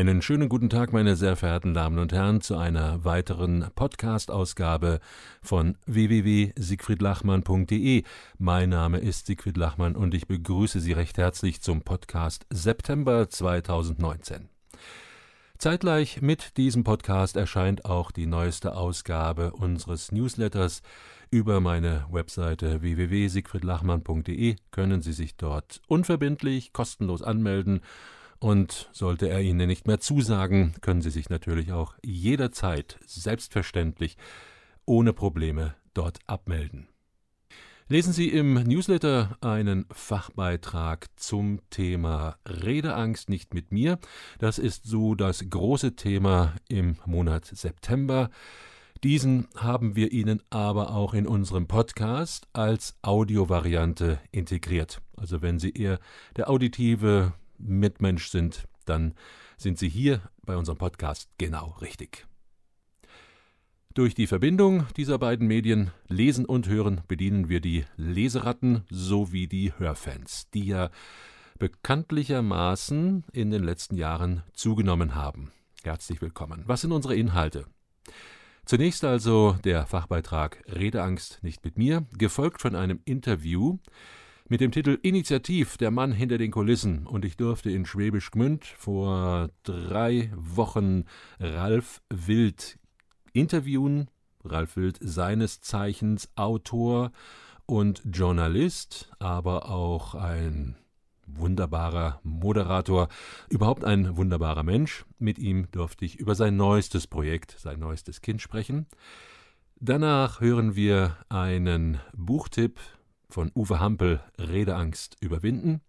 Einen schönen guten Tag, meine sehr verehrten Damen und Herren, zu einer weiteren Podcast-Ausgabe von www.siegfriedlachmann.de. Mein Name ist Siegfried Lachmann und ich begrüße Sie recht herzlich zum Podcast September 2019. Zeitgleich mit diesem Podcast erscheint auch die neueste Ausgabe unseres Newsletters. Über meine Webseite www.siegfriedlachmann.de können Sie sich dort unverbindlich, kostenlos anmelden und sollte er Ihnen nicht mehr zusagen, können Sie sich natürlich auch jederzeit selbstverständlich ohne Probleme dort abmelden. Lesen Sie im Newsletter einen Fachbeitrag zum Thema Redeangst nicht mit mir. Das ist so das große Thema im Monat September. Diesen haben wir Ihnen aber auch in unserem Podcast als Audiovariante integriert. Also wenn Sie eher der auditive Mitmensch sind, dann sind Sie hier bei unserem Podcast genau richtig. Durch die Verbindung dieser beiden Medien Lesen und Hören bedienen wir die Leseratten sowie die Hörfans, die ja bekanntlichermaßen in den letzten Jahren zugenommen haben. Herzlich willkommen. Was sind unsere Inhalte? Zunächst also der Fachbeitrag Redeangst nicht mit mir, gefolgt von einem Interview mit dem Titel Initiativ, der Mann hinter den Kulissen. Und ich durfte in Schwäbisch Gmünd vor drei Wochen Ralf Wild interviewen. Ralf Wild, seines Zeichens Autor und Journalist, aber auch ein wunderbarer Moderator, überhaupt ein wunderbarer Mensch. Mit ihm durfte ich über sein neuestes Projekt, sein neuestes Kind sprechen. Danach hören wir einen Buchtipp von Uwe Hampel Redeangst überwinden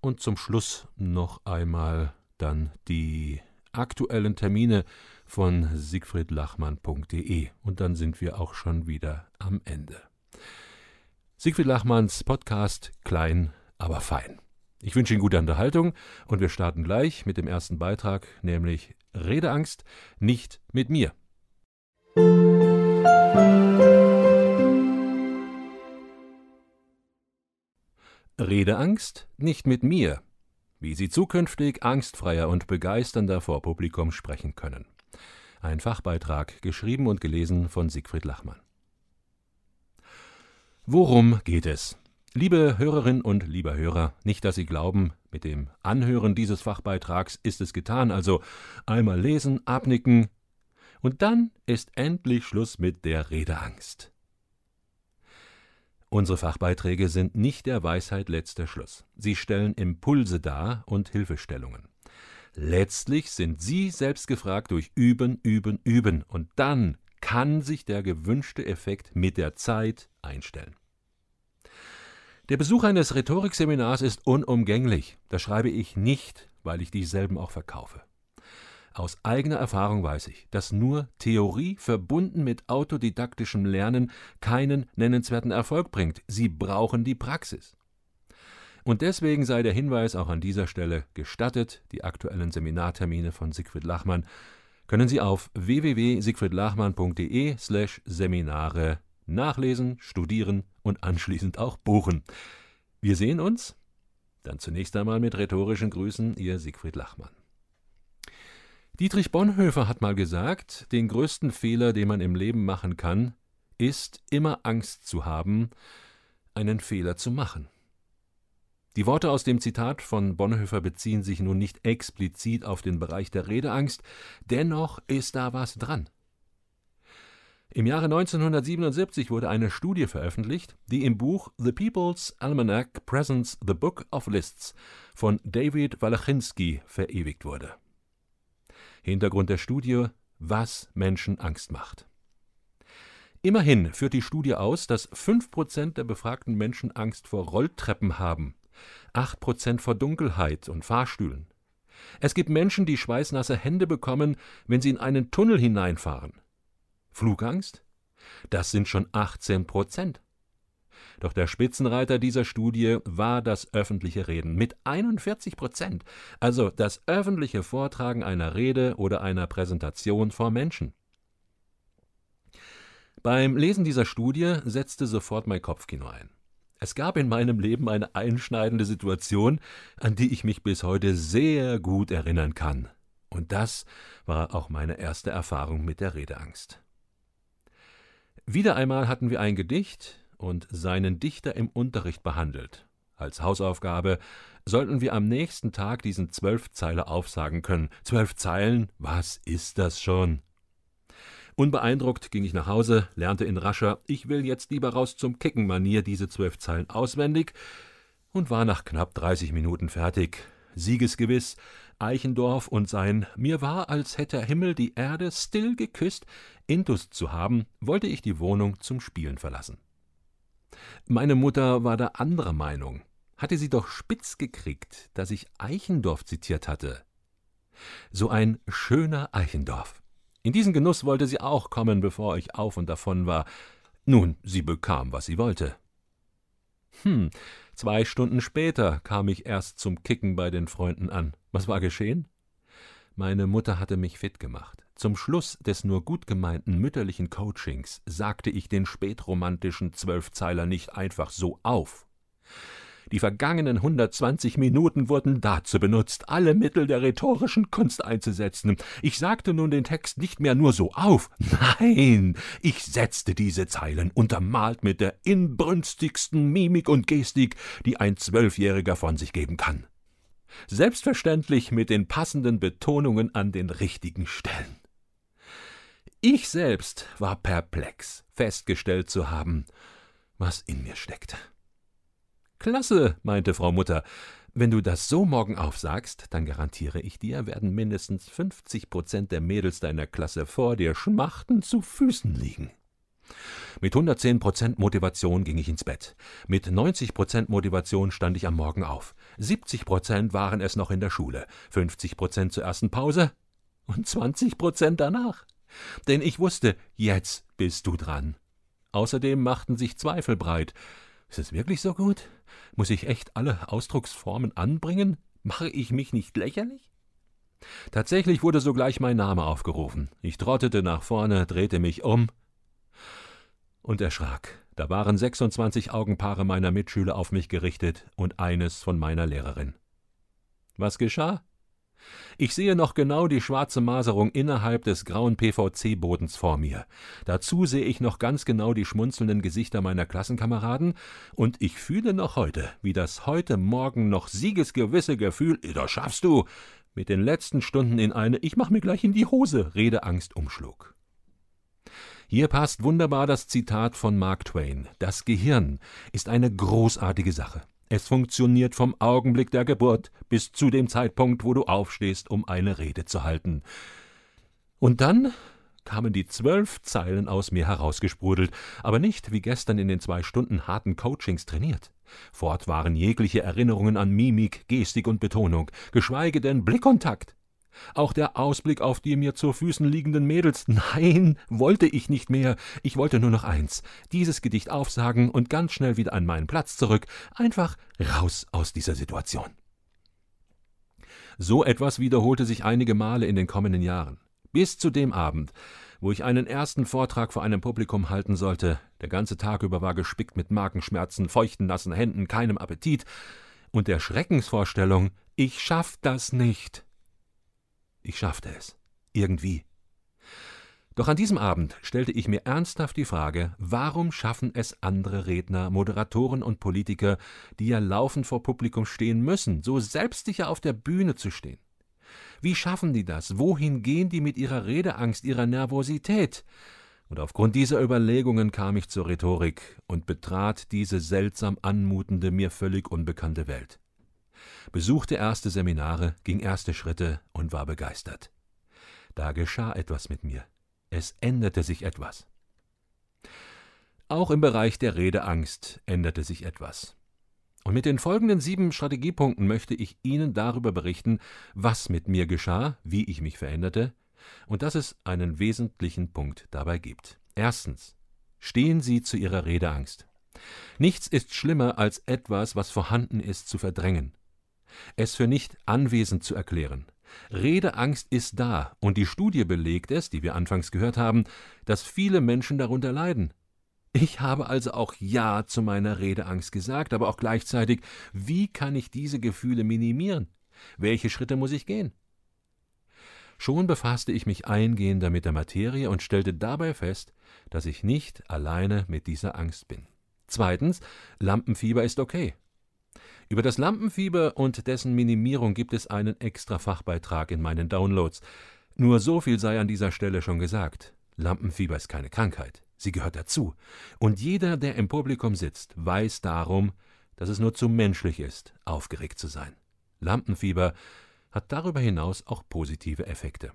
und zum Schluss noch einmal dann die aktuellen Termine von siegfriedlachmann.de und dann sind wir auch schon wieder am Ende. Siegfried Lachmanns Podcast klein, aber fein. Ich wünsche Ihnen gute Unterhaltung und wir starten gleich mit dem ersten Beitrag, nämlich Redeangst nicht mit mir. Redeangst nicht mit mir. Wie Sie zukünftig angstfreier und begeisternder vor Publikum sprechen können. Ein Fachbeitrag, geschrieben und gelesen von Siegfried Lachmann. Worum geht es? Liebe Hörerinnen und lieber Hörer, nicht, dass Sie glauben, mit dem Anhören dieses Fachbeitrags ist es getan, also einmal lesen, abnicken, und dann ist endlich Schluss mit der Redeangst. Unsere Fachbeiträge sind nicht der Weisheit letzter Schluss. Sie stellen Impulse dar und Hilfestellungen. Letztlich sind Sie selbst gefragt durch Üben, Üben, Üben, und dann kann sich der gewünschte Effekt mit der Zeit einstellen. Der Besuch eines Rhetorikseminars ist unumgänglich. Das schreibe ich nicht, weil ich dieselben auch verkaufe. Aus eigener Erfahrung weiß ich, dass nur Theorie verbunden mit autodidaktischem Lernen keinen nennenswerten Erfolg bringt. Sie brauchen die Praxis. Und deswegen sei der Hinweis auch an dieser Stelle gestattet, die aktuellen Seminartermine von Siegfried Lachmann können Sie auf www.siegfriedlachmann.de slash Seminare nachlesen, studieren und anschließend auch buchen. Wir sehen uns? Dann zunächst einmal mit rhetorischen Grüßen, Ihr Siegfried Lachmann. Dietrich Bonhoeffer hat mal gesagt, den größten Fehler, den man im Leben machen kann, ist immer Angst zu haben, einen Fehler zu machen. Die Worte aus dem Zitat von Bonhoeffer beziehen sich nun nicht explizit auf den Bereich der Redeangst, dennoch ist da was dran. Im Jahre 1977 wurde eine Studie veröffentlicht, die im Buch The People's Almanac Presents the Book of Lists von David Walachinski verewigt wurde. Hintergrund der Studie, was Menschen Angst macht. Immerhin führt die Studie aus, dass 5% der befragten Menschen Angst vor Rolltreppen haben, 8% vor Dunkelheit und Fahrstühlen. Es gibt Menschen, die schweißnasse Hände bekommen, wenn sie in einen Tunnel hineinfahren. Flugangst? Das sind schon 18 Prozent. Doch der Spitzenreiter dieser Studie war das öffentliche Reden mit 41 Prozent, also das öffentliche Vortragen einer Rede oder einer Präsentation vor Menschen. Beim Lesen dieser Studie setzte sofort mein Kopfkino ein. Es gab in meinem Leben eine einschneidende Situation, an die ich mich bis heute sehr gut erinnern kann. Und das war auch meine erste Erfahrung mit der Redeangst. Wieder einmal hatten wir ein Gedicht und seinen Dichter im Unterricht behandelt. Als Hausaufgabe sollten wir am nächsten Tag diesen Zwölfzeiler aufsagen können. Zwölf Zeilen, was ist das schon? Unbeeindruckt ging ich nach Hause, lernte in rascher Ich will jetzt lieber raus zum Kicken-Manier diese zwölf Zeilen auswendig und war nach knapp 30 Minuten fertig. Siegesgewiss, Eichendorf und sein Mir war, als hätte Himmel die Erde still geküsst, Intus zu haben, wollte ich die Wohnung zum Spielen verlassen. Meine Mutter war da anderer Meinung. Hatte sie doch spitz gekriegt, dass ich Eichendorf zitiert hatte. So ein schöner Eichendorf. In diesen Genuss wollte sie auch kommen, bevor ich auf und davon war. Nun, sie bekam, was sie wollte. Hm, zwei Stunden später kam ich erst zum Kicken bei den Freunden an. Was war geschehen? Meine Mutter hatte mich fit gemacht. Zum Schluss des nur gut gemeinten mütterlichen Coachings sagte ich den spätromantischen Zwölfzeiler nicht einfach so auf. Die vergangenen 120 Minuten wurden dazu benutzt, alle Mittel der rhetorischen Kunst einzusetzen. Ich sagte nun den Text nicht mehr nur so auf. Nein, ich setzte diese Zeilen untermalt mit der inbrünstigsten Mimik und Gestik, die ein Zwölfjähriger von sich geben kann. Selbstverständlich mit den passenden Betonungen an den richtigen Stellen. Ich selbst war perplex, festgestellt zu haben, was in mir steckte. Klasse, meinte Frau Mutter. Wenn du das so morgen aufsagst, dann garantiere ich dir, werden mindestens 50 Prozent der Mädels deiner Klasse vor dir schmachtend zu Füßen liegen. Mit 110 Prozent Motivation ging ich ins Bett. Mit 90 Prozent Motivation stand ich am Morgen auf. 70 Prozent waren es noch in der Schule, 50 Prozent zur ersten Pause und 20 Prozent danach. Denn ich wusste, jetzt bist du dran. Außerdem machten sich Zweifel breit. Ist es wirklich so gut? Muss ich echt alle Ausdrucksformen anbringen? Mache ich mich nicht lächerlich? Tatsächlich wurde sogleich mein Name aufgerufen. Ich trottete nach vorne, drehte mich um und erschrak. Da waren 26 Augenpaare meiner Mitschüler auf mich gerichtet und eines von meiner Lehrerin. Was geschah? Ich sehe noch genau die schwarze Maserung innerhalb des grauen PVC-Bodens vor mir. Dazu sehe ich noch ganz genau die schmunzelnden Gesichter meiner Klassenkameraden, und ich fühle noch heute, wie das heute Morgen noch siegesgewisse Gefühl, das schaffst du, mit den letzten Stunden in eine Ich mach mir gleich in die Hose Redeangst umschlug. Hier passt wunderbar das Zitat von Mark Twain. Das Gehirn ist eine großartige Sache. Es funktioniert vom Augenblick der Geburt bis zu dem Zeitpunkt, wo du aufstehst, um eine Rede zu halten. Und dann kamen die zwölf Zeilen aus mir herausgesprudelt, aber nicht wie gestern in den zwei Stunden harten Coachings trainiert. Fort waren jegliche Erinnerungen an Mimik, Gestik und Betonung, geschweige denn Blickkontakt. Auch der Ausblick auf die mir zu Füßen liegenden Mädels, nein, wollte ich nicht mehr. Ich wollte nur noch eins, dieses Gedicht aufsagen und ganz schnell wieder an meinen Platz zurück, einfach raus aus dieser Situation. So etwas wiederholte sich einige Male in den kommenden Jahren. Bis zu dem Abend, wo ich einen ersten Vortrag vor einem Publikum halten sollte. Der ganze Tag über war gespickt mit Magenschmerzen, feuchten, nassen Händen, keinem Appetit und der Schreckensvorstellung, ich schaff das nicht. Ich schaffte es. Irgendwie. Doch an diesem Abend stellte ich mir ernsthaft die Frage, warum schaffen es andere Redner, Moderatoren und Politiker, die ja laufend vor Publikum stehen müssen, so selbstsicher auf der Bühne zu stehen? Wie schaffen die das? Wohin gehen die mit ihrer Redeangst, ihrer Nervosität? Und aufgrund dieser Überlegungen kam ich zur Rhetorik und betrat diese seltsam anmutende, mir völlig unbekannte Welt besuchte erste Seminare, ging erste Schritte und war begeistert. Da geschah etwas mit mir. Es änderte sich etwas. Auch im Bereich der Redeangst änderte sich etwas. Und mit den folgenden sieben Strategiepunkten möchte ich Ihnen darüber berichten, was mit mir geschah, wie ich mich veränderte und dass es einen wesentlichen Punkt dabei gibt. Erstens. Stehen Sie zu Ihrer Redeangst. Nichts ist schlimmer als etwas, was vorhanden ist, zu verdrängen es für nicht anwesend zu erklären. Redeangst ist da, und die Studie belegt es, die wir anfangs gehört haben, dass viele Menschen darunter leiden. Ich habe also auch Ja zu meiner Redeangst gesagt, aber auch gleichzeitig, wie kann ich diese Gefühle minimieren? Welche Schritte muss ich gehen? Schon befasste ich mich eingehender mit der Materie und stellte dabei fest, dass ich nicht alleine mit dieser Angst bin. Zweitens, Lampenfieber ist okay. Über das Lampenfieber und dessen Minimierung gibt es einen extra Fachbeitrag in meinen Downloads. Nur so viel sei an dieser Stelle schon gesagt. Lampenfieber ist keine Krankheit, sie gehört dazu. Und jeder, der im Publikum sitzt, weiß darum, dass es nur zu menschlich ist, aufgeregt zu sein. Lampenfieber hat darüber hinaus auch positive Effekte.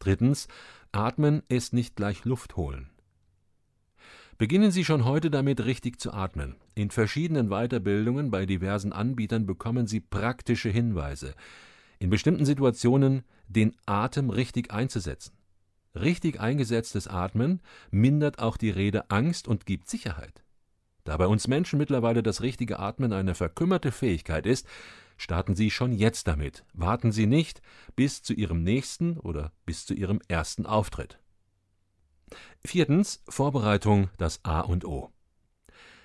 Drittens, Atmen ist nicht gleich Luft holen. Beginnen Sie schon heute damit, richtig zu atmen. In verschiedenen Weiterbildungen bei diversen Anbietern bekommen Sie praktische Hinweise, in bestimmten Situationen den Atem richtig einzusetzen. Richtig eingesetztes Atmen mindert auch die Rede Angst und gibt Sicherheit. Da bei uns Menschen mittlerweile das richtige Atmen eine verkümmerte Fähigkeit ist, starten Sie schon jetzt damit. Warten Sie nicht bis zu Ihrem nächsten oder bis zu Ihrem ersten Auftritt. Viertens Vorbereitung das A und O.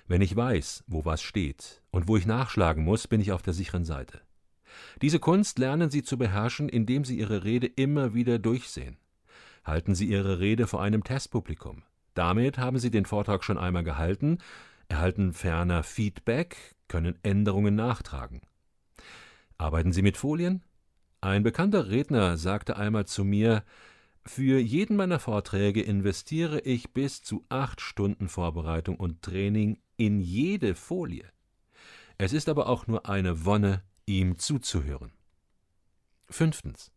Wenn ich weiß, wo was steht und wo ich nachschlagen muss, bin ich auf der sicheren Seite. Diese Kunst lernen Sie zu beherrschen, indem Sie Ihre Rede immer wieder durchsehen. Halten Sie Ihre Rede vor einem Testpublikum. Damit haben Sie den Vortrag schon einmal gehalten, erhalten ferner Feedback, können Änderungen nachtragen. Arbeiten Sie mit Folien? Ein bekannter Redner sagte einmal zu mir, für jeden meiner Vorträge investiere ich bis zu acht Stunden Vorbereitung und Training in jede Folie. Es ist aber auch nur eine Wonne, ihm zuzuhören. Fünftens.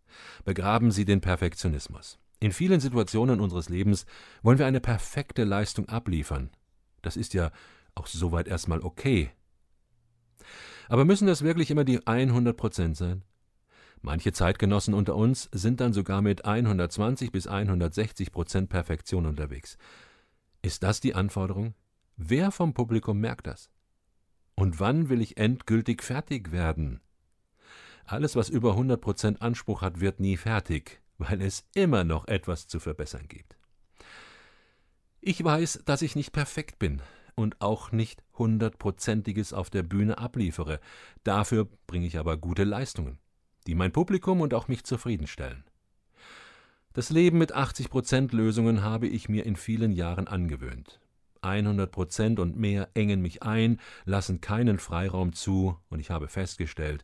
Begraben Sie den Perfektionismus. In vielen Situationen unseres Lebens wollen wir eine perfekte Leistung abliefern. Das ist ja auch soweit erstmal okay. Aber müssen das wirklich immer die 100 Prozent sein? Manche Zeitgenossen unter uns sind dann sogar mit 120 bis 160 Prozent Perfektion unterwegs. Ist das die Anforderung? Wer vom Publikum merkt das? Und wann will ich endgültig fertig werden? Alles, was über 100 Prozent Anspruch hat, wird nie fertig, weil es immer noch etwas zu verbessern gibt. Ich weiß, dass ich nicht perfekt bin und auch nicht hundertprozentiges auf der Bühne abliefere. Dafür bringe ich aber gute Leistungen die mein Publikum und auch mich zufriedenstellen. Das Leben mit 80% Lösungen habe ich mir in vielen Jahren angewöhnt. 100% und mehr engen mich ein, lassen keinen Freiraum zu, und ich habe festgestellt,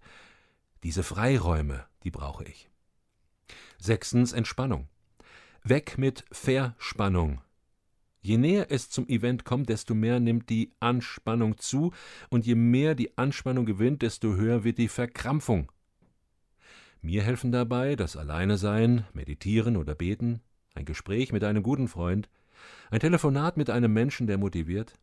diese Freiräume, die brauche ich. Sechstens Entspannung. Weg mit Verspannung. Je näher es zum Event kommt, desto mehr nimmt die Anspannung zu, und je mehr die Anspannung gewinnt, desto höher wird die Verkrampfung. Mir helfen dabei das Alleinesein, Meditieren oder Beten, ein Gespräch mit einem guten Freund, ein Telefonat mit einem Menschen, der motiviert.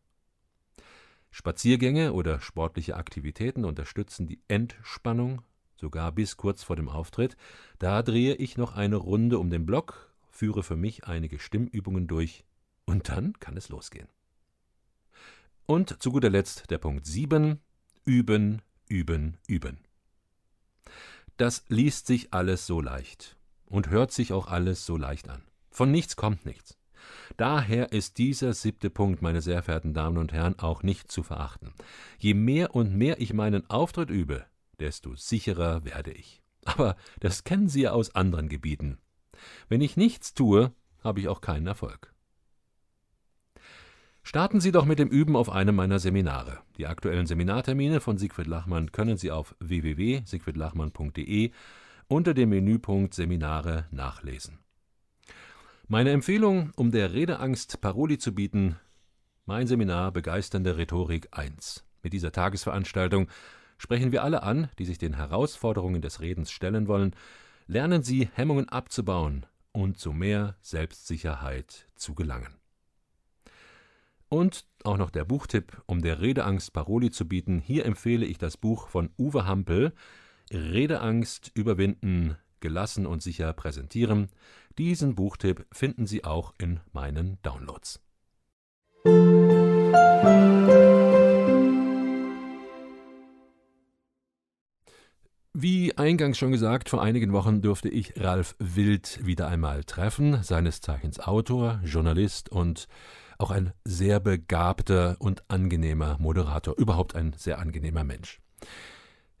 Spaziergänge oder sportliche Aktivitäten unterstützen die Entspannung, sogar bis kurz vor dem Auftritt. Da drehe ich noch eine Runde um den Block, führe für mich einige Stimmübungen durch und dann kann es losgehen. Und zu guter Letzt der Punkt 7. Üben, üben, üben. Das liest sich alles so leicht und hört sich auch alles so leicht an. Von nichts kommt nichts. Daher ist dieser siebte Punkt, meine sehr verehrten Damen und Herren, auch nicht zu verachten. Je mehr und mehr ich meinen Auftritt übe, desto sicherer werde ich. Aber das kennen Sie ja aus anderen Gebieten. Wenn ich nichts tue, habe ich auch keinen Erfolg. Starten Sie doch mit dem Üben auf einem meiner Seminare. Die aktuellen Seminartermine von Siegfried Lachmann können Sie auf www.siegfriedlachmann.de unter dem Menüpunkt Seminare nachlesen. Meine Empfehlung, um der Redeangst Paroli zu bieten, mein Seminar Begeisternde Rhetorik 1. Mit dieser Tagesveranstaltung sprechen wir alle an, die sich den Herausforderungen des Redens stellen wollen, lernen Sie Hemmungen abzubauen und zu mehr Selbstsicherheit zu gelangen. Und auch noch der Buchtipp, um der Redeangst Paroli zu bieten. Hier empfehle ich das Buch von Uwe Hampel, Redeangst überwinden, gelassen und sicher präsentieren. Diesen Buchtipp finden Sie auch in meinen Downloads. Wie eingangs schon gesagt, vor einigen Wochen durfte ich Ralf Wild wieder einmal treffen, seines Zeichens Autor, Journalist und auch ein sehr begabter und angenehmer Moderator, überhaupt ein sehr angenehmer Mensch.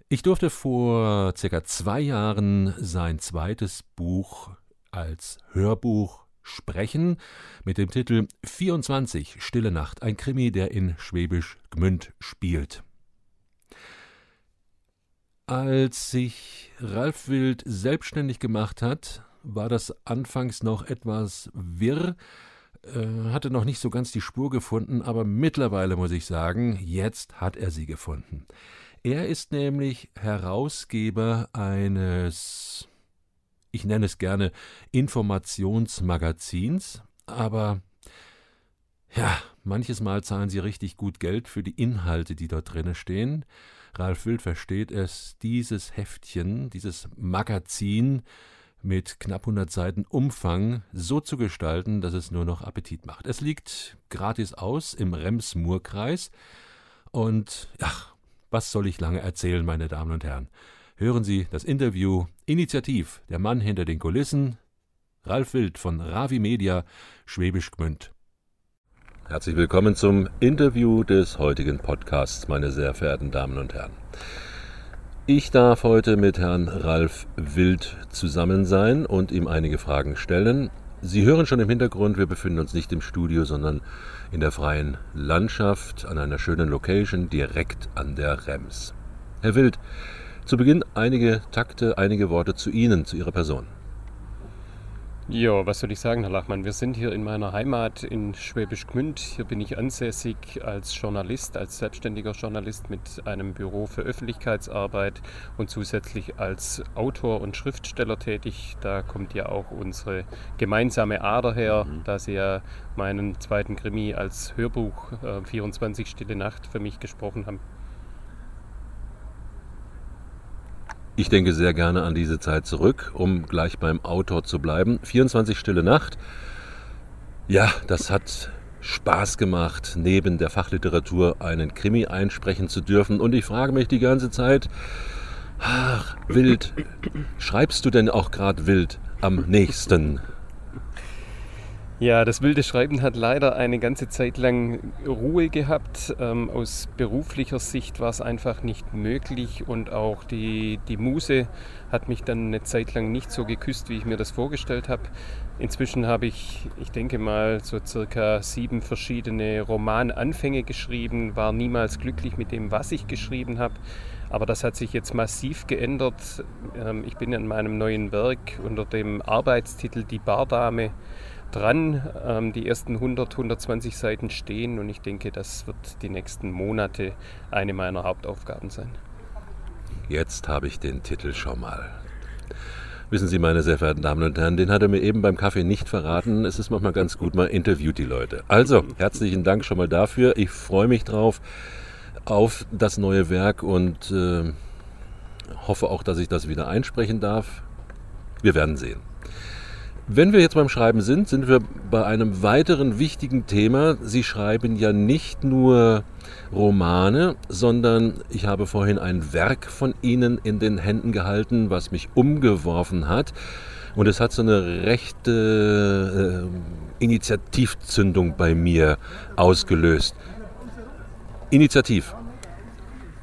Ich durfte vor circa zwei Jahren sein zweites Buch als Hörbuch sprechen mit dem Titel 24 Stille Nacht, ein Krimi, der in Schwäbisch Gmünd spielt. Als sich Ralf Wild selbstständig gemacht hat, war das anfangs noch etwas wirr, äh, hatte noch nicht so ganz die Spur gefunden, aber mittlerweile muss ich sagen, jetzt hat er sie gefunden. Er ist nämlich Herausgeber eines, ich nenne es gerne Informationsmagazins, aber ja, manches Mal zahlen sie richtig gut Geld für die Inhalte, die dort drinnen stehen. Ralf Wild versteht es, dieses Heftchen, dieses Magazin mit knapp 100 Seiten Umfang so zu gestalten, dass es nur noch Appetit macht. Es liegt gratis aus im Rems-Murr-Kreis und ach, was soll ich lange erzählen, meine Damen und Herren? Hören Sie das Interview Initiativ, der Mann hinter den Kulissen, Ralf Wild von Ravi Media, Schwäbisch Gmünd. Herzlich willkommen zum Interview des heutigen Podcasts, meine sehr verehrten Damen und Herren. Ich darf heute mit Herrn Ralf Wild zusammen sein und ihm einige Fragen stellen. Sie hören schon im Hintergrund, wir befinden uns nicht im Studio, sondern in der freien Landschaft an einer schönen Location direkt an der Rems. Herr Wild, zu Beginn einige Takte, einige Worte zu Ihnen, zu Ihrer Person. Ja, was soll ich sagen, Herr Lachmann? Wir sind hier in meiner Heimat in Schwäbisch Gmünd. Hier bin ich ansässig als Journalist, als selbstständiger Journalist mit einem Büro für Öffentlichkeitsarbeit und zusätzlich als Autor und Schriftsteller tätig. Da kommt ja auch unsere gemeinsame Ader her, mhm. da Sie ja meinen zweiten Krimi als Hörbuch äh, 24 Stille Nacht für mich gesprochen haben. Ich denke sehr gerne an diese Zeit zurück, um gleich beim Autor zu bleiben. 24 Stille Nacht. Ja, das hat Spaß gemacht, neben der Fachliteratur einen Krimi einsprechen zu dürfen. Und ich frage mich die ganze Zeit, ach, wild, schreibst du denn auch gerade wild am nächsten? Ja, das wilde Schreiben hat leider eine ganze Zeit lang Ruhe gehabt. Ähm, aus beruflicher Sicht war es einfach nicht möglich und auch die, die Muse hat mich dann eine Zeit lang nicht so geküsst, wie ich mir das vorgestellt habe. Inzwischen habe ich, ich denke mal, so circa sieben verschiedene Romananfänge geschrieben, war niemals glücklich mit dem, was ich geschrieben habe. Aber das hat sich jetzt massiv geändert. Ähm, ich bin in meinem neuen Werk unter dem Arbeitstitel Die Bardame dran. Ähm, die ersten 100, 120 Seiten stehen und ich denke, das wird die nächsten Monate eine meiner Hauptaufgaben sein. Jetzt habe ich den Titel schon mal. Wissen Sie, meine sehr verehrten Damen und Herren, den hat er mir eben beim Kaffee nicht verraten. Es ist manchmal ganz gut, man interviewt die Leute. Also, herzlichen Dank schon mal dafür. Ich freue mich drauf auf das neue Werk und äh, hoffe auch, dass ich das wieder einsprechen darf. Wir werden sehen. Wenn wir jetzt beim Schreiben sind, sind wir bei einem weiteren wichtigen Thema. Sie schreiben ja nicht nur Romane, sondern ich habe vorhin ein Werk von Ihnen in den Händen gehalten, was mich umgeworfen hat. Und es hat so eine rechte äh, Initiativzündung bei mir ausgelöst. Initiativ.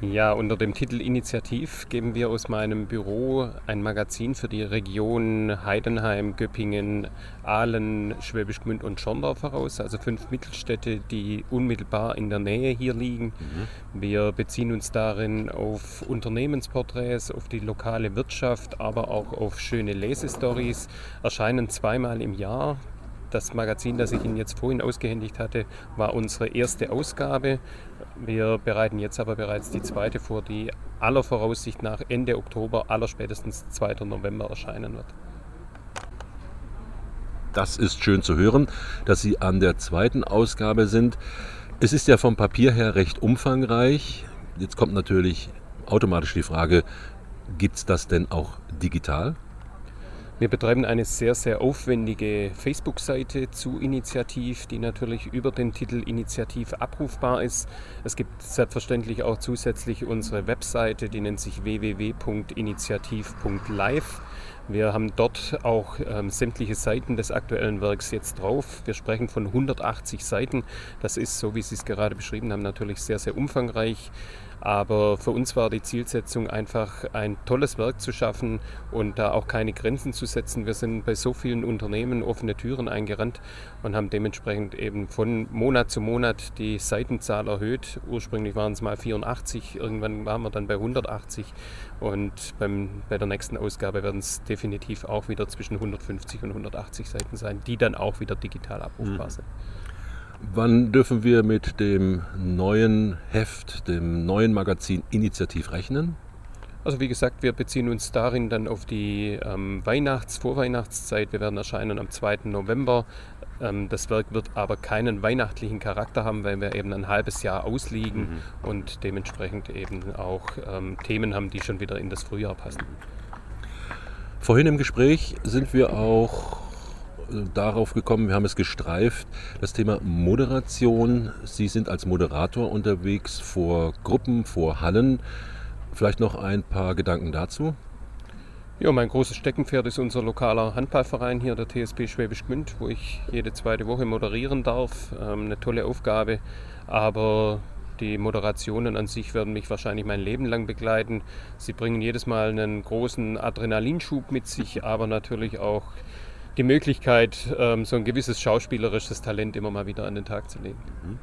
Ja, unter dem Titel Initiativ geben wir aus meinem Büro ein Magazin für die Region Heidenheim, Göppingen, Aalen, Schwäbisch Gmünd und Schorndorf heraus, also fünf Mittelstädte, die unmittelbar in der Nähe hier liegen. Mhm. Wir beziehen uns darin auf Unternehmensporträts, auf die lokale Wirtschaft, aber auch auf schöne Lesestories, erscheinen zweimal im Jahr. Das Magazin, das ich Ihnen jetzt vorhin ausgehändigt hatte, war unsere erste Ausgabe. Wir bereiten jetzt aber bereits die zweite vor, die aller Voraussicht nach Ende Oktober, aller spätestens 2. November erscheinen wird. Das ist schön zu hören, dass Sie an der zweiten Ausgabe sind. Es ist ja vom Papier her recht umfangreich. Jetzt kommt natürlich automatisch die Frage, gibt es das denn auch digital? Wir betreiben eine sehr, sehr aufwendige Facebook-Seite zu Initiativ, die natürlich über den Titel Initiativ abrufbar ist. Es gibt selbstverständlich auch zusätzlich unsere Webseite, die nennt sich www.initiativ.live. Wir haben dort auch ähm, sämtliche Seiten des aktuellen Werks jetzt drauf. Wir sprechen von 180 Seiten. Das ist, so wie Sie es gerade beschrieben haben, natürlich sehr, sehr umfangreich. Aber für uns war die Zielsetzung einfach ein tolles Werk zu schaffen und da auch keine Grenzen zu setzen. Wir sind bei so vielen Unternehmen offene Türen eingerannt und haben dementsprechend eben von Monat zu Monat die Seitenzahl erhöht. Ursprünglich waren es mal 84, irgendwann waren wir dann bei 180 und beim, bei der nächsten Ausgabe werden es definitiv auch wieder zwischen 150 und 180 Seiten sein, die dann auch wieder digital abrufbar mhm. sind. Wann dürfen wir mit dem neuen Heft, dem neuen Magazin Initiativ rechnen? Also wie gesagt, wir beziehen uns darin dann auf die ähm, Weihnachts-, Vorweihnachtszeit. Wir werden erscheinen am 2. November. Ähm, das Werk wird aber keinen weihnachtlichen Charakter haben, weil wir eben ein halbes Jahr ausliegen mhm. und dementsprechend eben auch ähm, Themen haben, die schon wieder in das Frühjahr passen. Vorhin im Gespräch sind wir auch darauf gekommen, wir haben es gestreift, das Thema Moderation. Sie sind als Moderator unterwegs vor Gruppen, vor Hallen. Vielleicht noch ein paar Gedanken dazu? Ja, mein großes Steckenpferd ist unser lokaler Handballverein hier, der TSP Schwäbisch Gmünd, wo ich jede zweite Woche moderieren darf. Ähm, eine tolle Aufgabe, aber die Moderationen an sich werden mich wahrscheinlich mein Leben lang begleiten. Sie bringen jedes Mal einen großen Adrenalinschub mit sich, aber natürlich auch die Möglichkeit, ähm, so ein gewisses schauspielerisches Talent immer mal wieder an den Tag zu legen. Mhm.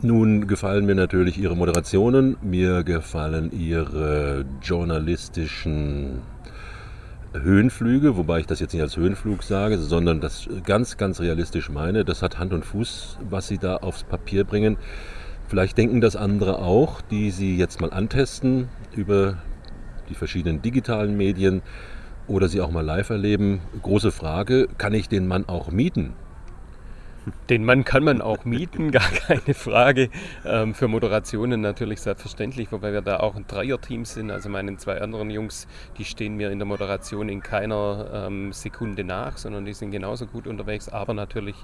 Nun gefallen mir natürlich Ihre Moderationen, mir gefallen Ihre journalistischen Höhenflüge, wobei ich das jetzt nicht als Höhenflug sage, sondern das ganz, ganz realistisch meine. Das hat Hand und Fuß, was Sie da aufs Papier bringen. Vielleicht denken das andere auch, die Sie jetzt mal antesten über die verschiedenen digitalen Medien oder sie auch mal live erleben. Große Frage, kann ich den Mann auch mieten? Den Mann kann man auch mieten, gar keine Frage. Ähm, für Moderationen natürlich selbstverständlich, wobei wir da auch ein Dreierteam sind. Also meine zwei anderen Jungs, die stehen mir in der Moderation in keiner ähm, Sekunde nach, sondern die sind genauso gut unterwegs, aber natürlich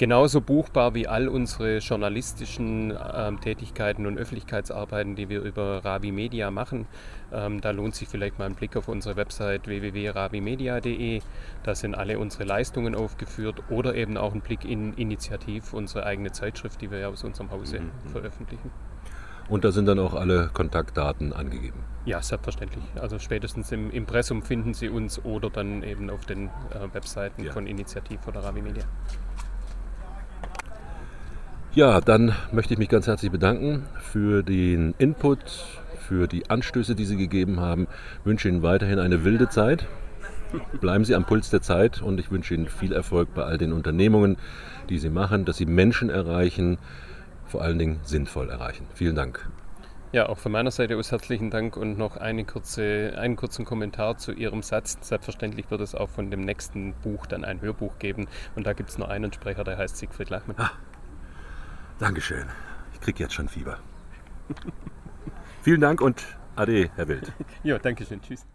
genauso buchbar wie all unsere journalistischen ähm, Tätigkeiten und Öffentlichkeitsarbeiten, die wir über Ravi Media machen. Ähm, da lohnt sich vielleicht mal ein Blick auf unsere Website www.ravimedia.de. Da sind alle unsere Leistungen aufgeführt oder eben auch ein Blick in Initiativ, unsere eigene Zeitschrift, die wir ja aus unserem Hause mhm. veröffentlichen. Und da sind dann auch alle Kontaktdaten angegeben. Ja, selbstverständlich. Also spätestens im Impressum finden Sie uns oder dann eben auf den äh, Webseiten ja. von Initiativ oder Ravi Media. Ja, dann möchte ich mich ganz herzlich bedanken für den Input, für die Anstöße, die Sie gegeben haben. Ich wünsche Ihnen weiterhin eine wilde Zeit. Bleiben Sie am Puls der Zeit und ich wünsche Ihnen viel Erfolg bei all den Unternehmungen, die Sie machen, dass Sie Menschen erreichen, vor allen Dingen sinnvoll erreichen. Vielen Dank. Ja, auch von meiner Seite aus herzlichen Dank und noch eine kurze, einen kurzen Kommentar zu Ihrem Satz. Selbstverständlich wird es auch von dem nächsten Buch dann ein Hörbuch geben und da gibt es nur einen Sprecher, der heißt Siegfried Lachmann. Ah. Dankeschön. Ich krieg jetzt schon Fieber. Vielen Dank und Ade, Herr Wild. ja, danke schön. Tschüss.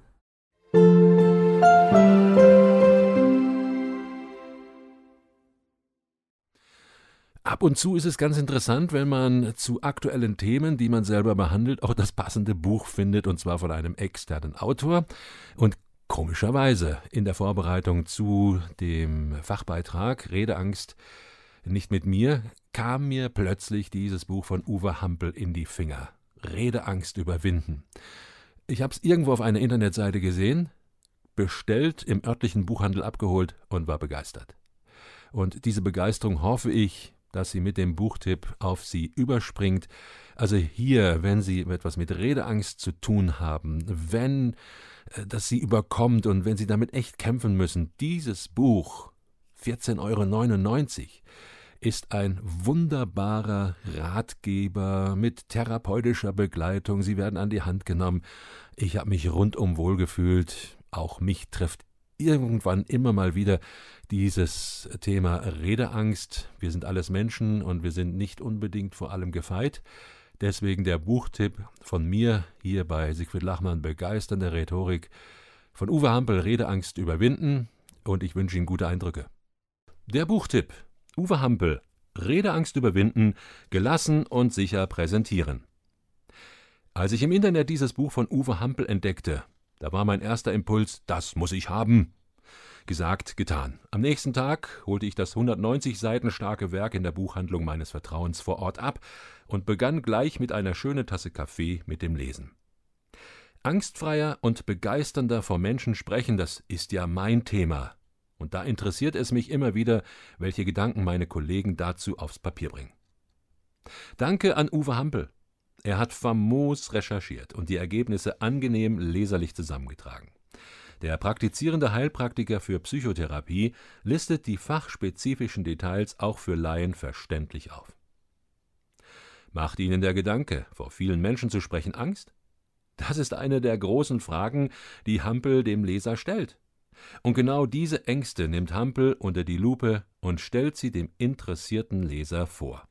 Ab und zu ist es ganz interessant, wenn man zu aktuellen Themen, die man selber behandelt, auch das passende Buch findet, und zwar von einem externen Autor. Und komischerweise in der Vorbereitung zu dem Fachbeitrag Redeangst nicht mit mir kam mir plötzlich dieses Buch von Uwe Hampel in die Finger. Redeangst überwinden. Ich habe es irgendwo auf einer Internetseite gesehen, bestellt, im örtlichen Buchhandel abgeholt und war begeistert. Und diese Begeisterung hoffe ich, dass sie mit dem Buchtipp auf Sie überspringt. Also hier, wenn Sie etwas mit Redeangst zu tun haben, wenn äh, das Sie überkommt und wenn Sie damit echt kämpfen müssen, dieses Buch 14,99 Euro ist ein wunderbarer Ratgeber mit therapeutischer Begleitung. Sie werden an die Hand genommen. Ich habe mich rundum wohlgefühlt. Auch mich trifft irgendwann immer mal wieder dieses Thema Redeangst. Wir sind alles Menschen und wir sind nicht unbedingt vor allem gefeit. Deswegen der Buchtipp von mir hier bei Siegfried Lachmann Begeisternde Rhetorik von Uwe Hampel Redeangst überwinden und ich wünsche Ihnen gute Eindrücke. Der Buchtipp Uwe Hampel Redeangst überwinden, gelassen und sicher präsentieren. Als ich im Internet dieses Buch von Uwe Hampel entdeckte, da war mein erster Impuls, das muss ich haben. Gesagt, getan. Am nächsten Tag holte ich das 190 Seiten starke Werk in der Buchhandlung meines Vertrauens vor Ort ab und begann gleich mit einer schönen Tasse Kaffee mit dem Lesen. Angstfreier und begeisternder vor Menschen sprechen, das ist ja mein Thema. Und da interessiert es mich immer wieder, welche Gedanken meine Kollegen dazu aufs Papier bringen. Danke an Uwe Hampel. Er hat famos recherchiert und die Ergebnisse angenehm leserlich zusammengetragen. Der praktizierende Heilpraktiker für Psychotherapie listet die fachspezifischen Details auch für Laien verständlich auf. Macht Ihnen der Gedanke, vor vielen Menschen zu sprechen, Angst? Das ist eine der großen Fragen, die Hampel dem Leser stellt. Und genau diese Ängste nimmt Hampel unter die Lupe und stellt sie dem interessierten Leser vor.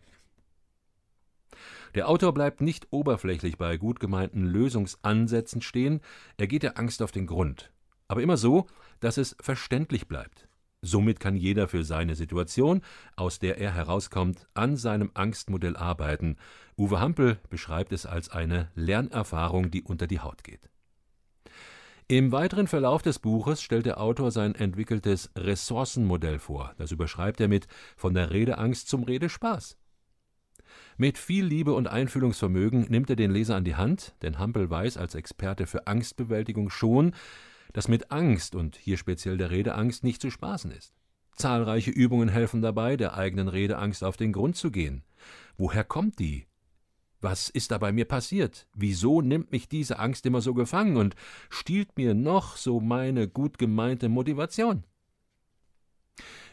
Der Autor bleibt nicht oberflächlich bei gut gemeinten Lösungsansätzen stehen, er geht der Angst auf den Grund aber immer so, dass es verständlich bleibt. Somit kann jeder für seine Situation, aus der er herauskommt, an seinem Angstmodell arbeiten. Uwe Hampel beschreibt es als eine Lernerfahrung, die unter die Haut geht. Im weiteren Verlauf des Buches stellt der Autor sein entwickeltes Ressourcenmodell vor. Das überschreibt er mit von der Redeangst zum Redespaß. Mit viel Liebe und Einfühlungsvermögen nimmt er den Leser an die Hand, denn Hampel weiß als Experte für Angstbewältigung schon, dass mit Angst und hier speziell der Redeangst nicht zu spaßen ist. Zahlreiche Übungen helfen dabei, der eigenen Redeangst auf den Grund zu gehen. Woher kommt die? Was ist da bei mir passiert? Wieso nimmt mich diese Angst immer so gefangen und stiehlt mir noch so meine gut gemeinte Motivation?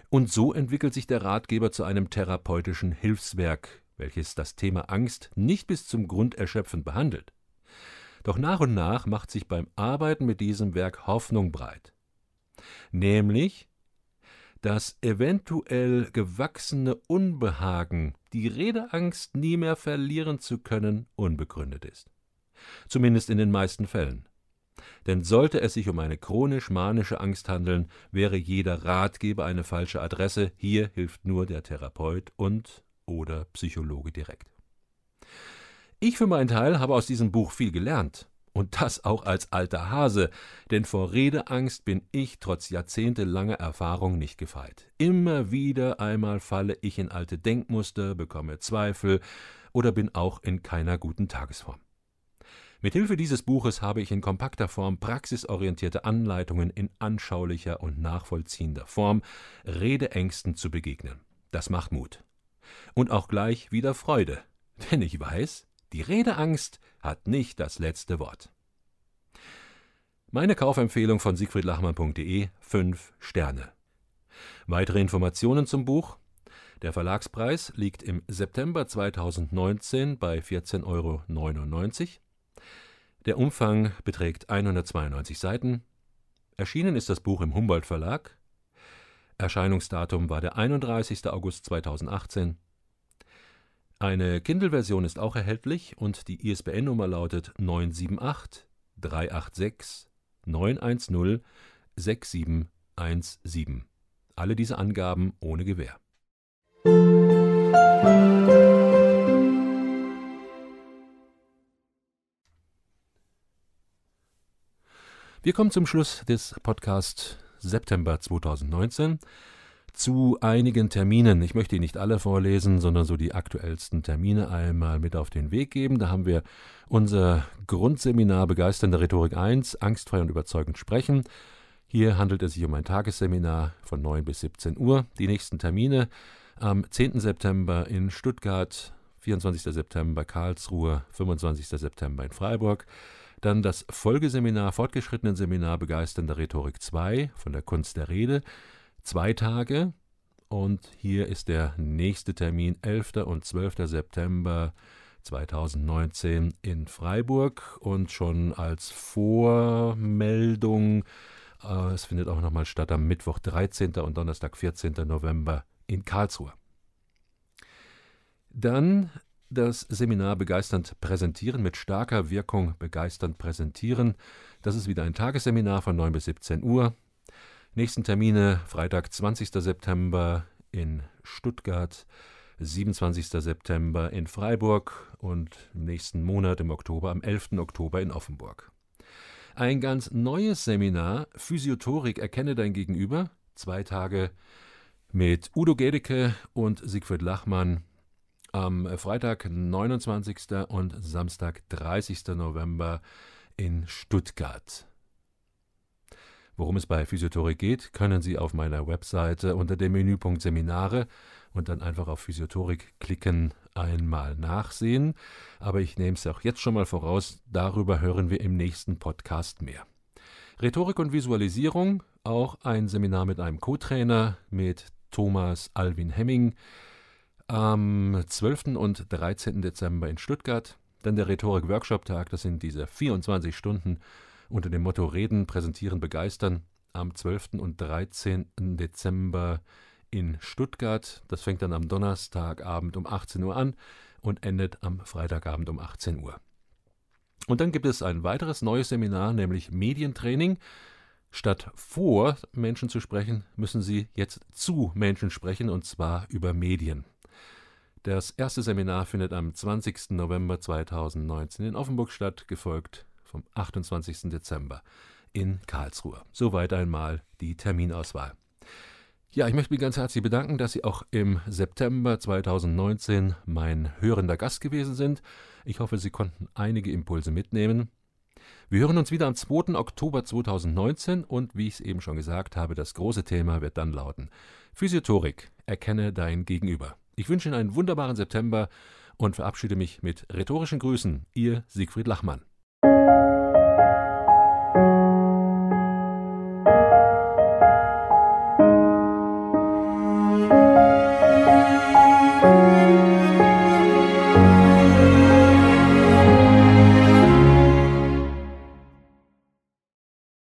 Und so entwickelt sich der Ratgeber zu einem therapeutischen Hilfswerk, welches das Thema Angst nicht bis zum Grund erschöpfend behandelt. Doch nach und nach macht sich beim Arbeiten mit diesem Werk Hoffnung breit. Nämlich, dass eventuell gewachsene Unbehagen, die Redeangst nie mehr verlieren zu können, unbegründet ist. Zumindest in den meisten Fällen. Denn sollte es sich um eine chronisch-manische Angst handeln, wäre jeder Ratgeber eine falsche Adresse. Hier hilft nur der Therapeut und oder Psychologe direkt. Ich für meinen Teil habe aus diesem Buch viel gelernt. Und das auch als alter Hase, denn vor Redeangst bin ich trotz jahrzehntelanger Erfahrung nicht gefeit. Immer wieder einmal falle ich in alte Denkmuster, bekomme Zweifel oder bin auch in keiner guten Tagesform. Mit Hilfe dieses Buches habe ich in kompakter Form praxisorientierte Anleitungen in anschaulicher und nachvollziehender Form Redeängsten zu begegnen. Das macht Mut. Und auch gleich wieder Freude, denn ich weiß, die Redeangst hat nicht das letzte Wort. Meine Kaufempfehlung von siegfriedlachmann.de 5 Sterne. Weitere Informationen zum Buch der Verlagspreis liegt im September 2019 bei 14,99 Euro. Der Umfang beträgt 192 Seiten. Erschienen ist das Buch im Humboldt Verlag. Erscheinungsdatum war der 31. August 2018. Eine Kindle-Version ist auch erhältlich und die ISBN-Nummer lautet 978 386 910 6717. Alle diese Angaben ohne Gewähr. Wir kommen zum Schluss des Podcasts September 2019 zu einigen Terminen. Ich möchte Ihnen nicht alle vorlesen, sondern so die aktuellsten Termine einmal mit auf den Weg geben. Da haben wir unser Grundseminar Begeisternde Rhetorik 1, Angstfrei und überzeugend sprechen. Hier handelt es sich um ein Tagesseminar von 9 bis 17 Uhr. Die nächsten Termine am 10. September in Stuttgart, 24. September Karlsruhe, 25. September in Freiburg. Dann das Folgeseminar, fortgeschrittenen Seminar Begeisternde Rhetorik 2 von der Kunst der Rede zwei Tage. Und hier ist der nächste Termin, 11. und 12. September 2019 in Freiburg. Und schon als Vormeldung, äh, es findet auch nochmal statt am Mittwoch, 13. und Donnerstag, 14. November in Karlsruhe. Dann das Seminar Begeisternd Präsentieren mit starker Wirkung Begeisternd Präsentieren. Das ist wieder ein Tagesseminar von 9 bis 17 Uhr. Nächsten Termine Freitag, 20. September in Stuttgart, 27. September in Freiburg und im nächsten Monat im Oktober, am 11. Oktober in Offenburg. Ein ganz neues Seminar, Physiothorik Erkenne dein Gegenüber, zwei Tage mit Udo Gedecke und Siegfried Lachmann am Freitag, 29. und Samstag, 30. November in Stuttgart. Worum es bei Physiothorik geht, können Sie auf meiner Webseite unter dem Menüpunkt Seminare und dann einfach auf Physiothorik klicken, einmal nachsehen. Aber ich nehme es auch jetzt schon mal voraus, darüber hören wir im nächsten Podcast mehr. Rhetorik und Visualisierung, auch ein Seminar mit einem Co-Trainer, mit Thomas Alvin Hemming, am 12. und 13. Dezember in Stuttgart. Dann der Rhetorik-Workshop-Tag, das sind diese 24 Stunden unter dem Motto Reden, Präsentieren, Begeistern am 12. und 13. Dezember in Stuttgart. Das fängt dann am Donnerstagabend um 18 Uhr an und endet am Freitagabend um 18 Uhr. Und dann gibt es ein weiteres neues Seminar, nämlich Medientraining. Statt vor Menschen zu sprechen, müssen Sie jetzt zu Menschen sprechen, und zwar über Medien. Das erste Seminar findet am 20. November 2019 in Offenburg statt, gefolgt vom 28. Dezember in Karlsruhe. Soweit einmal die Terminauswahl. Ja, ich möchte mich ganz herzlich bedanken, dass Sie auch im September 2019 mein hörender Gast gewesen sind. Ich hoffe, Sie konnten einige Impulse mitnehmen. Wir hören uns wieder am 2. Oktober 2019 und wie ich es eben schon gesagt habe, das große Thema wird dann lauten Physiothorik, erkenne dein Gegenüber. Ich wünsche Ihnen einen wunderbaren September und verabschiede mich mit rhetorischen Grüßen. Ihr Siegfried Lachmann.